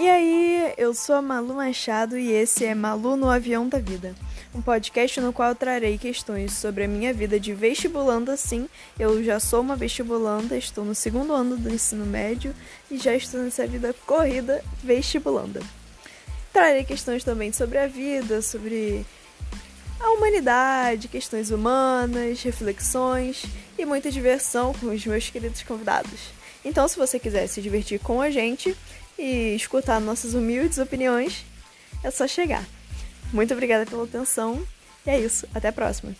E aí, eu sou a Malu Machado e esse é Malu no Avião da Vida, um podcast no qual trarei questões sobre a minha vida de vestibulanda. Sim, eu já sou uma vestibulanda, estou no segundo ano do ensino médio e já estou nessa vida corrida vestibulanda. Trarei questões também sobre a vida, sobre a humanidade, questões humanas, reflexões e muita diversão com os meus queridos convidados. Então, se você quiser se divertir com a gente e escutar nossas humildes opiniões, é só chegar. Muito obrigada pela atenção e é isso. Até a próxima.